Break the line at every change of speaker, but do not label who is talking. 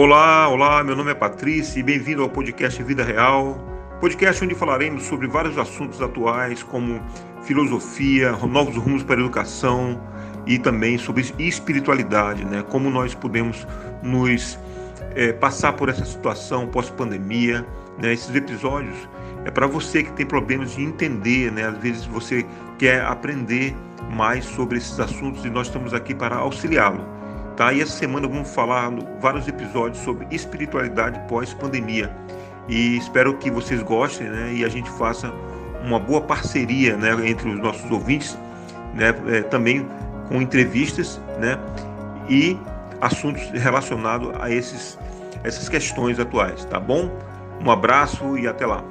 Olá, olá, meu nome é Patrícia e bem-vindo ao podcast Vida Real, podcast onde falaremos sobre vários assuntos atuais como filosofia, novos rumos para a educação e também sobre espiritualidade, né? Como nós podemos nos é, passar por essa situação pós-pandemia, né? Esses episódios é para você que tem problemas de entender, né? Às vezes você quer aprender mais sobre esses assuntos e nós estamos aqui para auxiliá-lo. Tá? E essa semana vamos falar vários episódios sobre espiritualidade pós-pandemia. E espero que vocês gostem né? e a gente faça uma boa parceria né? entre os nossos ouvintes, né? É, também com entrevistas né? e assuntos relacionados a esses, essas questões atuais. Tá bom? Um abraço e até lá.